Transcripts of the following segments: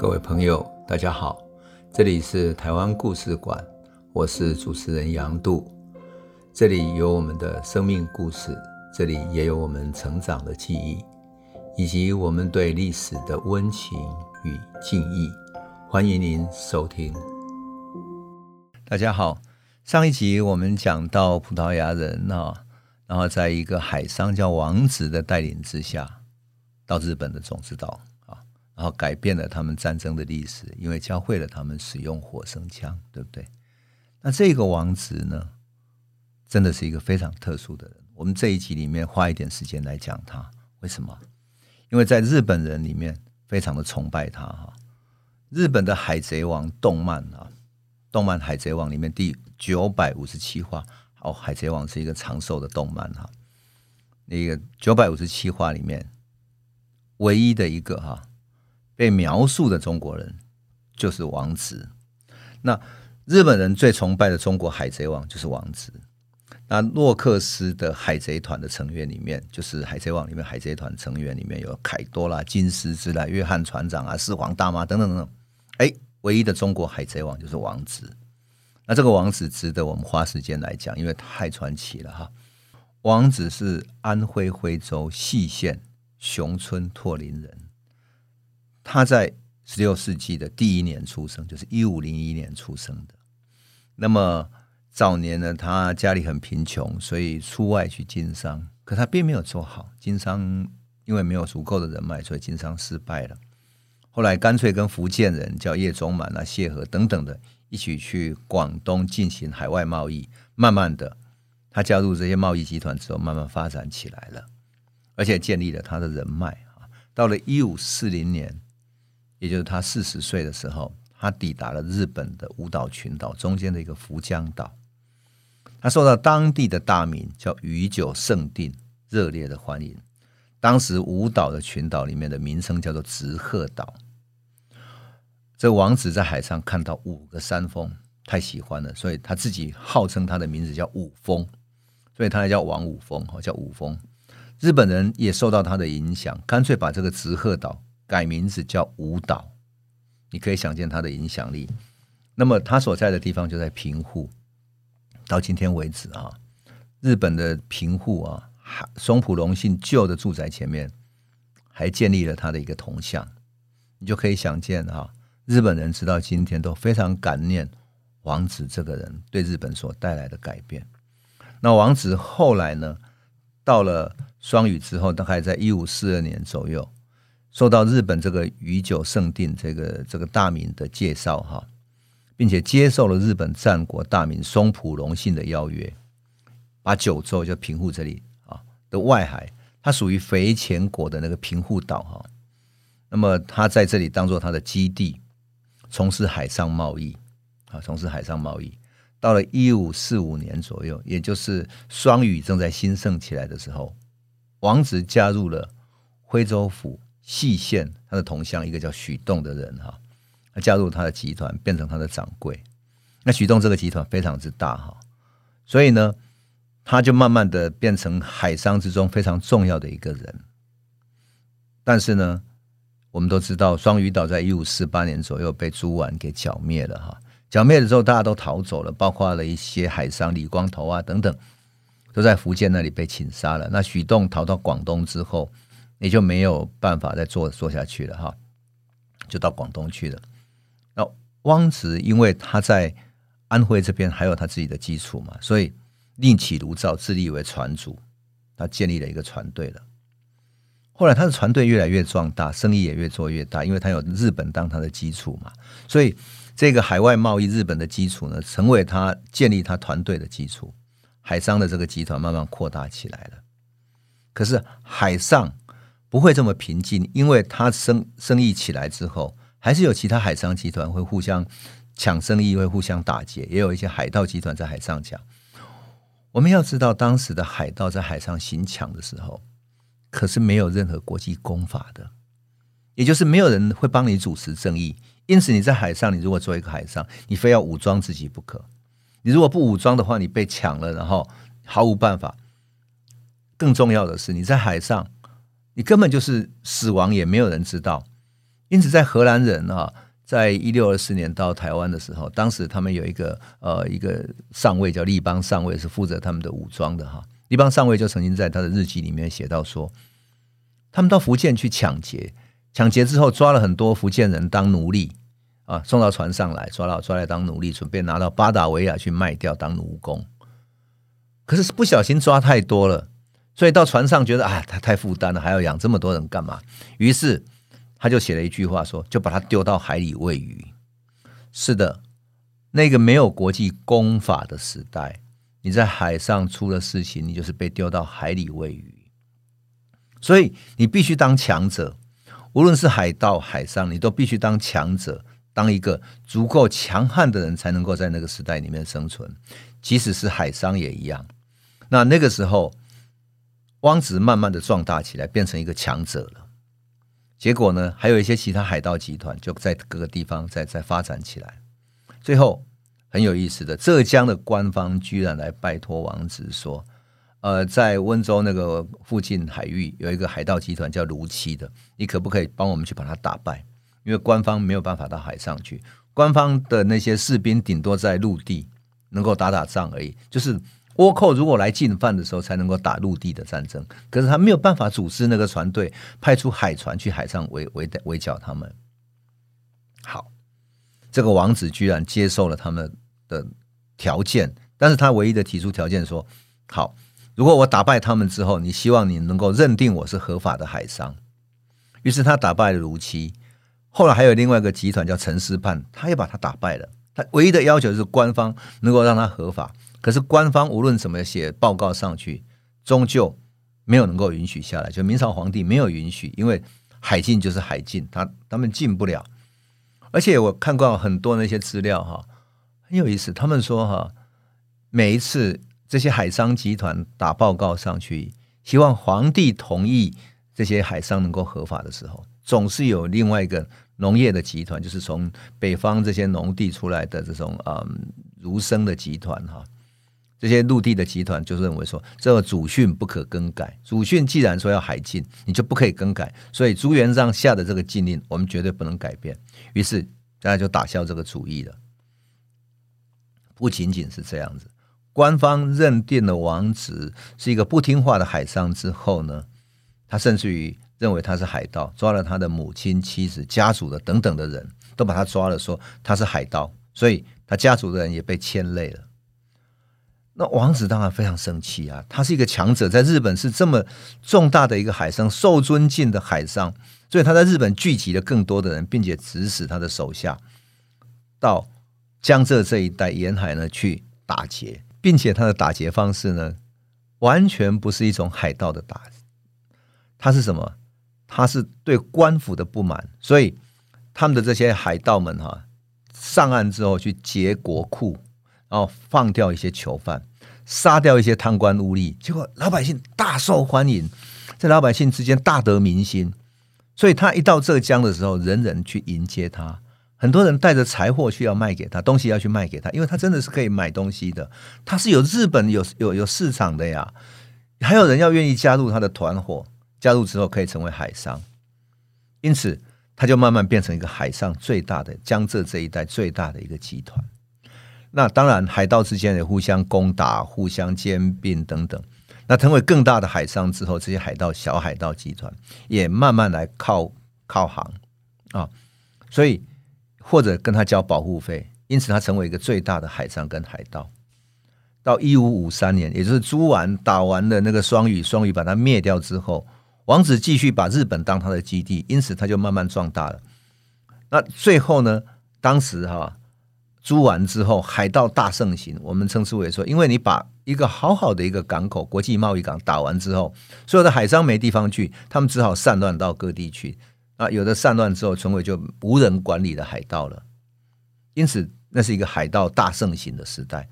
各位朋友，大家好，这里是台湾故事馆，我是主持人杨度，这里有我们的生命故事，这里也有我们成长的记忆，以及我们对历史的温情与敬意。欢迎您收听。大家好，上一集我们讲到葡萄牙人啊，然后在一个海商叫王子的带领之下，到日本的种子岛，然后改变了他们战争的历史，因为教会了他们使用火绳枪，对不对？那这个王子呢，真的是一个非常特殊的人。我们这一集里面花一点时间来讲他，为什么？因为在日本人里面非常的崇拜他哈。日本的《海贼王》动漫啊，动漫《海贼王》里面第九百五十七话，哦，《海贼王》是一个长寿的动漫哈。那个九百五十七话里面，唯一的一个哈被描述的中国人就是王子。那日本人最崇拜的中国海贼王就是王子。那洛克斯的海贼团的成员里面，就是《海贼王》里面海贼团成员里面有凯多啦、金狮子啦、约翰船长啊、四皇大妈等等等等。哎，唯一的中国海贼王就是王子。那这个王子值得我们花时间来讲，因为太传奇了哈。王子是安徽徽州细县熊村拓林人，他在十六世纪的第一年出生，就是一五零一年出生的。那么早年呢，他家里很贫穷，所以出外去经商，可他并没有做好经商，因为没有足够的人脉，所以经商失败了。后来干脆跟福建人叫叶宗满啊、谢和等等的一起去广东进行海外贸易。慢慢的，他加入这些贸易集团之后，慢慢发展起来了，而且建立了他的人脉啊。到了一五四零年，也就是他四十岁的时候，他抵达了日本的五岛群岛中间的一个福江岛。他受到当地的大名叫宇久胜定热烈的欢迎。当时五岛的群岛里面的名称叫做直鹤岛。这王子在海上看到五个山峰，太喜欢了，所以他自己号称他的名字叫五峰，所以他也叫王五峰，叫五峰。日本人也受到他的影响，干脆把这个直鹤岛改名字叫舞蹈。你可以想见他的影响力。那么他所在的地方就在平户，到今天为止啊，日本的平户啊。松浦隆信旧的住宅前面还建立了他的一个铜像，你就可以想见哈，日本人直到今天都非常感念王子这个人对日本所带来的改变。那王子后来呢，到了双语之后，大概在一五四二年左右，受到日本这个宇久圣定这个这个大名的介绍哈，并且接受了日本战国大名松浦隆信的邀约，把九州就平户这里啊。的外海，它属于肥前国的那个平户岛哈。那么他在这里当做他的基地，从事海上贸易啊，从事海上贸易。到了一五四五年左右，也就是双语正在兴盛起来的时候，王子加入了徽州府细县他的同乡，一个叫许洞的人哈，他加入他的集团，变成他的掌柜。那许洞这个集团非常之大哈，所以呢。他就慢慢的变成海商之中非常重要的一个人，但是呢，我们都知道双鱼岛在一五四八年左右被朱纨给剿灭了哈，剿灭了之后大家都逃走了，包括了一些海商李光头啊等等，都在福建那里被擒杀了。那许洞逃到广东之后，也就没有办法再做做下去了哈，就到广东去了。那汪直因为他在安徽这边还有他自己的基础嘛，所以。另起炉灶，自立为船主，他建立了一个船队了。后来他的船队越来越壮大，生意也越做越大，因为他有日本当他的基础嘛，所以这个海外贸易日本的基础呢，成为他建立他团队的基础。海商的这个集团慢慢扩大起来了。可是海上不会这么平静，因为他生生意起来之后，还是有其他海商集团会互相抢生意，会互相打劫，也有一些海盗集团在海上抢。我们要知道，当时的海盗在海上行抢的时候，可是没有任何国际公法的，也就是没有人会帮你主持正义。因此，你在海上，你如果做一个海上，你非要武装自己不可。你如果不武装的话，你被抢了，然后毫无办法。更重要的是，你在海上，你根本就是死亡，也没有人知道。因此，在荷兰人啊，在一六二四年到台湾的时候，当时他们有一个呃一个上尉叫利邦上尉，是负责他们的武装的哈。利邦上尉就曾经在他的日记里面写到说，他们到福建去抢劫，抢劫之后抓了很多福建人当奴隶啊，送到船上来，抓到抓来当奴隶，准备拿到巴达维亚去卖掉当奴工。可是不小心抓太多了，所以到船上觉得啊，他太负担了，还要养这么多人干嘛？于是。他就写了一句话说：“就把他丢到海里喂鱼。”是的，那个没有国际公法的时代，你在海上出了事情，你就是被丢到海里喂鱼。所以你必须当强者，无论是海盗、海上，你都必须当强者，当一个足够强悍的人，才能够在那个时代里面生存。即使是海商也一样。那那个时候，汪直慢慢的壮大起来，变成一个强者了。结果呢，还有一些其他海盗集团就在各个地方在在发展起来。最后很有意思的，浙江的官方居然来拜托王直说：“呃，在温州那个附近海域有一个海盗集团叫卢七的，你可不可以帮我们去把它打败？因为官方没有办法到海上去，官方的那些士兵顶多在陆地能够打打仗而已，就是。”倭寇如果来进犯的时候，才能够打陆地的战争。可是他没有办法组织那个船队，派出海船去海上围围围剿他们。好，这个王子居然接受了他们的条件，但是他唯一的提出条件说：好，如果我打败他们之后，你希望你能够认定我是合法的海商。于是他打败了卢七，后来还有另外一个集团叫陈师范，他也把他打败了。他唯一的要求是官方能够让他合法。可是官方无论怎么写报告上去，终究没有能够允许下来。就明朝皇帝没有允许，因为海禁就是海禁，他他们进不了。而且我看过很多那些资料哈，很有意思。他们说哈，每一次这些海商集团打报告上去，希望皇帝同意这些海商能够合法的时候，总是有另外一个农业的集团，就是从北方这些农地出来的这种嗯儒生的集团哈。这些陆地的集团就认为说，这个祖训不可更改。祖训既然说要海禁，你就不可以更改。所以朱元璋下的这个禁令，我们绝对不能改变。于是大家就打消这个主意了。不仅仅是这样子，官方认定了王子是一个不听话的海商之后呢，他甚至于认为他是海盗，抓了他的母亲、妻子、家族的等等的人都把他抓了，说他是海盗，所以他家族的人也被牵累了。那王子当然非常生气啊！他是一个强者，在日本是这么重大的一个海上，受尊敬的海上，所以他在日本聚集了更多的人，并且指使他的手下到江浙这一带沿海呢去打劫，并且他的打劫方式呢，完全不是一种海盗的打，他是什么？他是对官府的不满，所以他们的这些海盗们哈，上岸之后去劫国库，哦放掉一些囚犯。杀掉一些贪官污吏，结果老百姓大受欢迎，在老百姓之间大得民心，所以他一到浙江的时候，人人去迎接他，很多人带着财货去要卖给他，东西要去卖给他，因为他真的是可以买东西的，他是有日本有有有市场的呀，还有人要愿意加入他的团伙，加入之后可以成为海商，因此他就慢慢变成一个海上最大的江浙这一带最大的一个集团。那当然，海盗之间也互相攻打、互相兼并等等。那成为更大的海商之后，这些海盗、小海盗集团也慢慢来靠靠航啊，所以或者跟他交保护费，因此他成为一个最大的海商跟海盗。到一五五三年，也就是朱丸打完了那个双语，双语把他灭掉之后，王子继续把日本当他的基地，因此他就慢慢壮大了。那最后呢，当时哈、租完之后，海盗大盛行。我们称之为说，因为你把一个好好的一个港口、国际贸易港打完之后，所有的海商没地方去，他们只好散乱到各地去。啊，有的散乱之后，成为就无人管理的海盗了。因此，那是一个海盗大盛行的时代。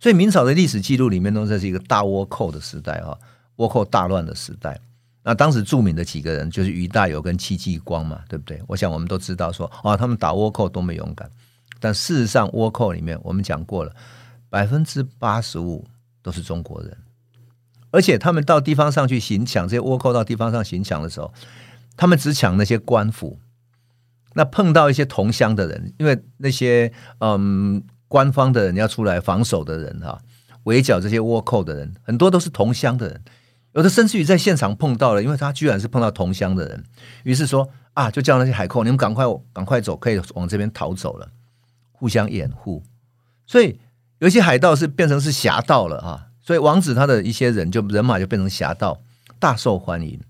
所以，明朝的历史记录里面都这是一个大倭寇的时代啊，倭寇大乱的时代。那当时著名的几个人就是于大猷跟戚继光嘛，对不对？我想我们都知道说，啊，他们打倭寇多么勇敢。但事实上，倭寇里面我们讲过了，百分之八十五都是中国人，而且他们到地方上去行抢，这些倭寇到地方上行抢的时候，他们只抢那些官府，那碰到一些同乡的人，因为那些嗯官方的人要出来防守的人哈，围剿这些倭寇的人，很多都是同乡的人，有的甚至于在现场碰到了，因为他居然是碰到同乡的人，于是说啊，就叫那些海寇，你们赶快赶快走，可以往这边逃走了，互相掩护。所以有些海盗是变成是侠盗了啊，所以王子他的一些人就人马就变成侠盗，大受欢迎。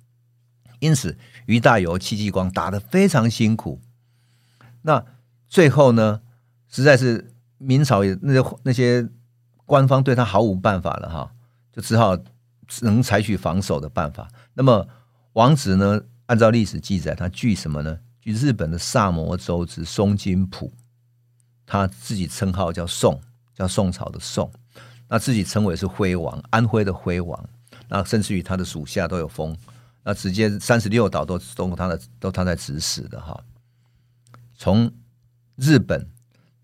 因此，俞大猷、戚继光打得非常辛苦。那最后呢，实在是明朝也那些那些官方对他毫无办法了哈，就只好只能采取防守的办法。那么王子呢，按照历史记载，他据什么呢？据日本的萨摩州之松津浦，他自己称号叫宋，叫宋朝的宋，那自己称为是徽王，安徽的徽王。那甚至于他的属下都有封，那直接三十六岛都都他的都他在指使的哈。从日本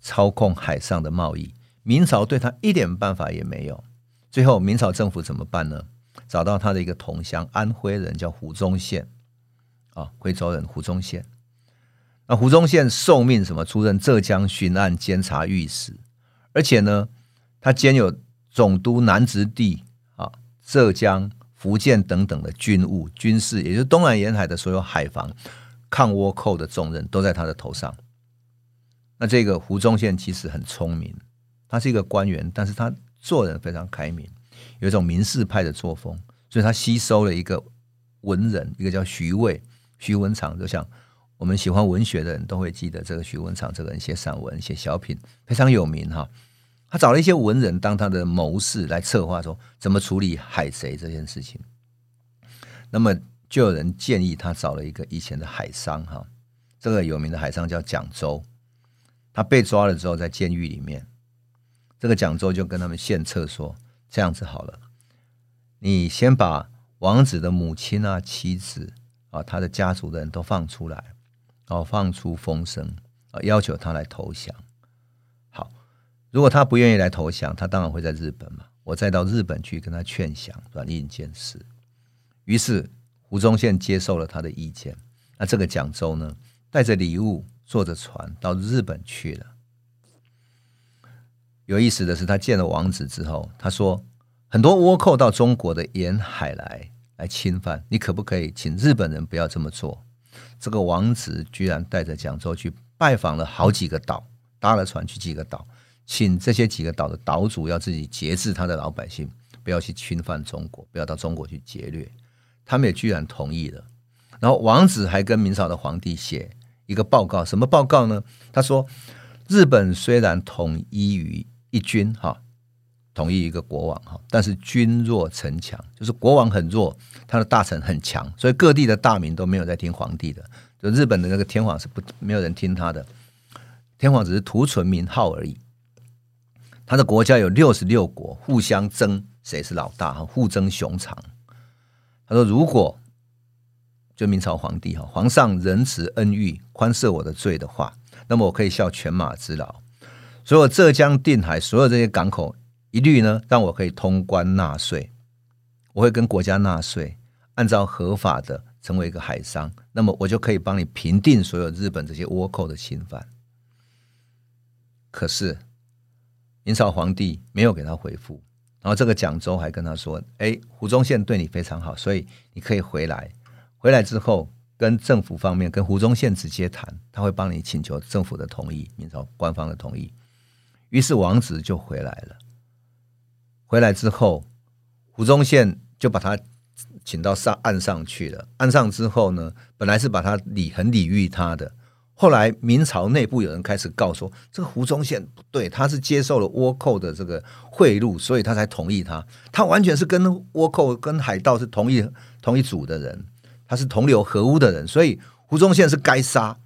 操控海上的贸易，明朝对他一点办法也没有。最后，明朝政府怎么办呢？找到他的一个同乡，安徽人叫胡宗宪，啊，徽州人胡宗宪。那胡宗宪受命什么？出任浙江巡按监察御史，而且呢，他兼有总督南直隶啊、浙江、福建等等的军务、军事，也就是东南沿海的所有海防。抗倭寇的重任都在他的头上。那这个胡宗宪其实很聪明，他是一个官员，但是他做人非常开明，有一种名士派的作风，所以他吸收了一个文人，一个叫徐渭、徐文长。就像我们喜欢文学的人都会记得这个徐文长，这个人写散文、写小品非常有名哈。他找了一些文人当他的谋士来策划说怎么处理海贼这件事情。那么。就有人建议他找了一个以前的海商哈，这个有名的海商叫蒋周，他被抓了之后在监狱里面，这个蒋周就跟他们献策说：这样子好了，你先把王子的母亲啊、妻子啊、他的家族的人都放出来，然后放出风声啊，要求他来投降。好，如果他不愿意来投降，他当然会在日本嘛，我再到日本去跟他劝降，软硬兼施。于是。胡宗宪接受了他的意见，那这个蒋周呢，带着礼物，坐着船到日本去了。有意思的是，他见了王子之后，他说：“很多倭寇到中国的沿海来来侵犯，你可不可以请日本人不要这么做？”这个王子居然带着蒋州去拜访了好几个岛，搭了船去几个岛，请这些几个岛的岛主要自己节制他的老百姓，不要去侵犯中国，不要到中国去劫掠。他们也居然同意了，然后王子还跟明朝的皇帝写一个报告，什么报告呢？他说：日本虽然统一于一军，哈，统一一个国王，哈，但是君弱臣强，就是国王很弱，他的大臣很强，所以各地的大名都没有在听皇帝的，就日本的那个天皇是不没有人听他的，天皇只是徒存名号而已。他的国家有六十六国，互相争谁是老大，互争雄长。他说：“如果就明朝皇帝哈，皇上仁慈恩遇，宽赦我的罪的话，那么我可以效犬马之劳，所有浙江定海所有这些港口，一律呢让我可以通关纳税，我会跟国家纳税，按照合法的成为一个海商，那么我就可以帮你平定所有日本这些倭寇的侵犯。可是明朝皇帝没有给他回复。”然后这个蒋周还跟他说：“哎，胡宗宪对你非常好，所以你可以回来。回来之后，跟政府方面跟胡宗宪直接谈，他会帮你请求政府的同意，明朝官方的同意。于是王子就回来了。回来之后，胡宗宪就把他请到上岸上去了。岸上之后呢，本来是把他礼很礼遇他的。”后来明朝内部有人开始告说，这个胡宗宪不对，他是接受了倭寇的这个贿赂，所以他才同意他。他完全是跟倭寇、跟海盗是同一同一组的人，他是同流合污的人，所以胡宗宪是该杀。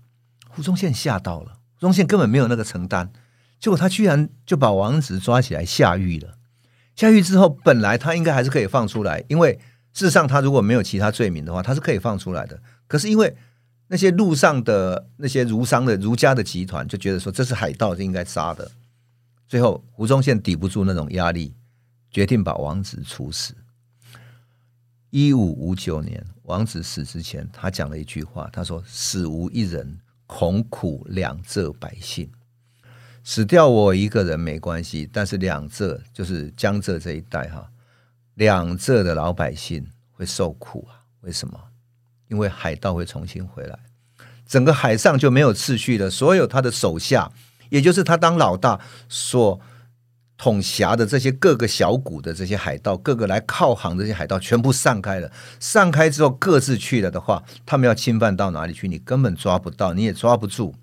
胡宗宪吓到了，胡宗宪根本没有那个承担，结果他居然就把王子抓起来下狱了。下狱之后，本来他应该还是可以放出来，因为事实上他如果没有其他罪名的话，他是可以放出来的。可是因为那些路上的那些儒商的儒家的集团就觉得说，这是海盗，是应该杀的。最后胡宗宪抵不住那种压力，决定把王子处死。一五五九年，王子死之前，他讲了一句话，他说：“死无一人，恐苦两浙百姓。死掉我一个人没关系，但是两浙就是江浙这一带哈，两浙的老百姓会受苦啊？为什么？因为海盗会重新回来，整个海上就没有秩序了。所有他的手下，也就是他当老大所统辖的这些各个小股的这些海盗，各个来靠航的这些海盗，全部散开了。散开之后，各自去了的话，他们要侵犯到哪里去？你根本抓不到，你也抓不住，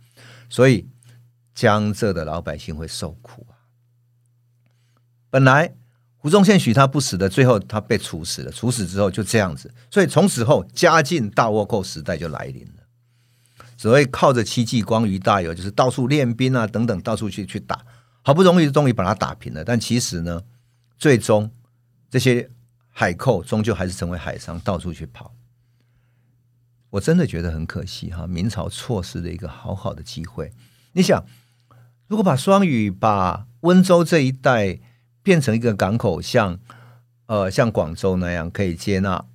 所以。江浙的老百姓会受苦啊！本来胡宗宪许他不死的，最后他被处死了。处死之后就这样子，所以从此后嘉靖大倭寇时代就来临了。所谓靠着戚继光、俞大猷，就是到处练兵啊等等，到处去去打，好不容易终于把他打平了。但其实呢，最终这些海寇终究还是成为海商，到处去跑。我真的觉得很可惜哈，明朝错失了一个好好的机会。你想。如果把双语、把温州这一带变成一个港口，像呃像广州那样，可以接纳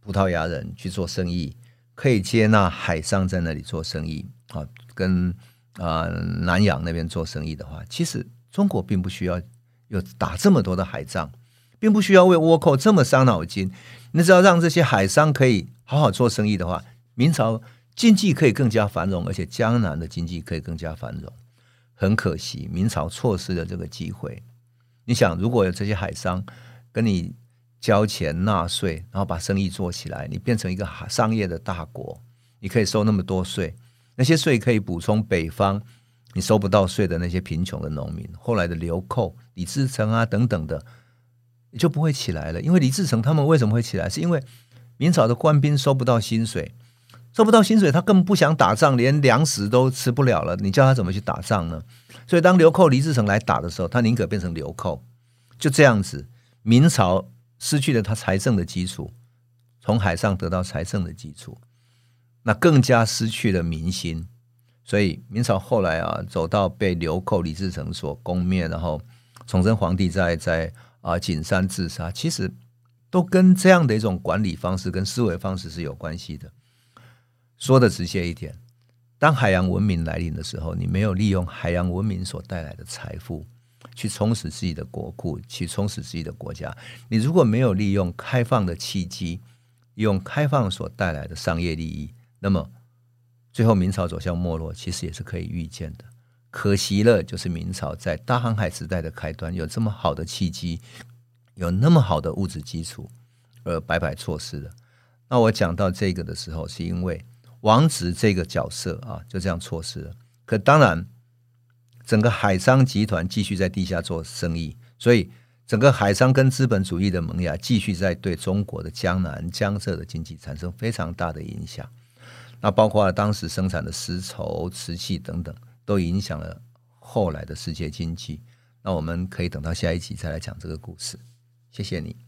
葡萄牙人去做生意，可以接纳海商在那里做生意啊，跟啊、呃、南洋那边做生意的话，其实中国并不需要有打这么多的海仗，并不需要为倭寇这么伤脑筋。你只要让这些海商可以好好做生意的话，明朝经济可以更加繁荣，而且江南的经济可以更加繁荣。很可惜，明朝错失了这个机会。你想，如果有这些海商跟你交钱纳税，然后把生意做起来，你变成一个商业的大国，你可以收那么多税，那些税可以补充北方你收不到税的那些贫穷的农民。后来的流寇、李自成啊等等的，你就不会起来了。因为李自成他们为什么会起来？是因为明朝的官兵收不到薪水。收不到薪水，他更不想打仗，连粮食都吃不了了。你叫他怎么去打仗呢？所以，当流寇李自成来打的时候，他宁可变成流寇。就这样子，明朝失去了他财政的基础，从海上得到财政的基础，那更加失去了民心。所以，明朝后来啊，走到被流寇李自成所攻灭，然后崇祯皇帝在在啊景山自杀，其实都跟这样的一种管理方式跟思维方式是有关系的。说的直接一点，当海洋文明来临的时候，你没有利用海洋文明所带来的财富去充实自己的国库，去充实自己的国家。你如果没有利用开放的契机，用开放所带来的商业利益，那么最后明朝走向没落，其实也是可以预见的。可惜了，就是明朝在大航海时代的开端有这么好的契机，有那么好的物质基础，而白白错失了。那我讲到这个的时候，是因为。王子这个角色啊，就这样错失了。可当然，整个海商集团继续在地下做生意，所以整个海商跟资本主义的萌芽继续在对中国的江南、江浙的经济产生非常大的影响。那包括当时生产的丝绸、瓷器等等，都影响了后来的世界经济。那我们可以等到下一集再来讲这个故事。谢谢你。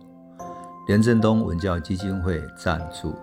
严振东文教基金会赞助。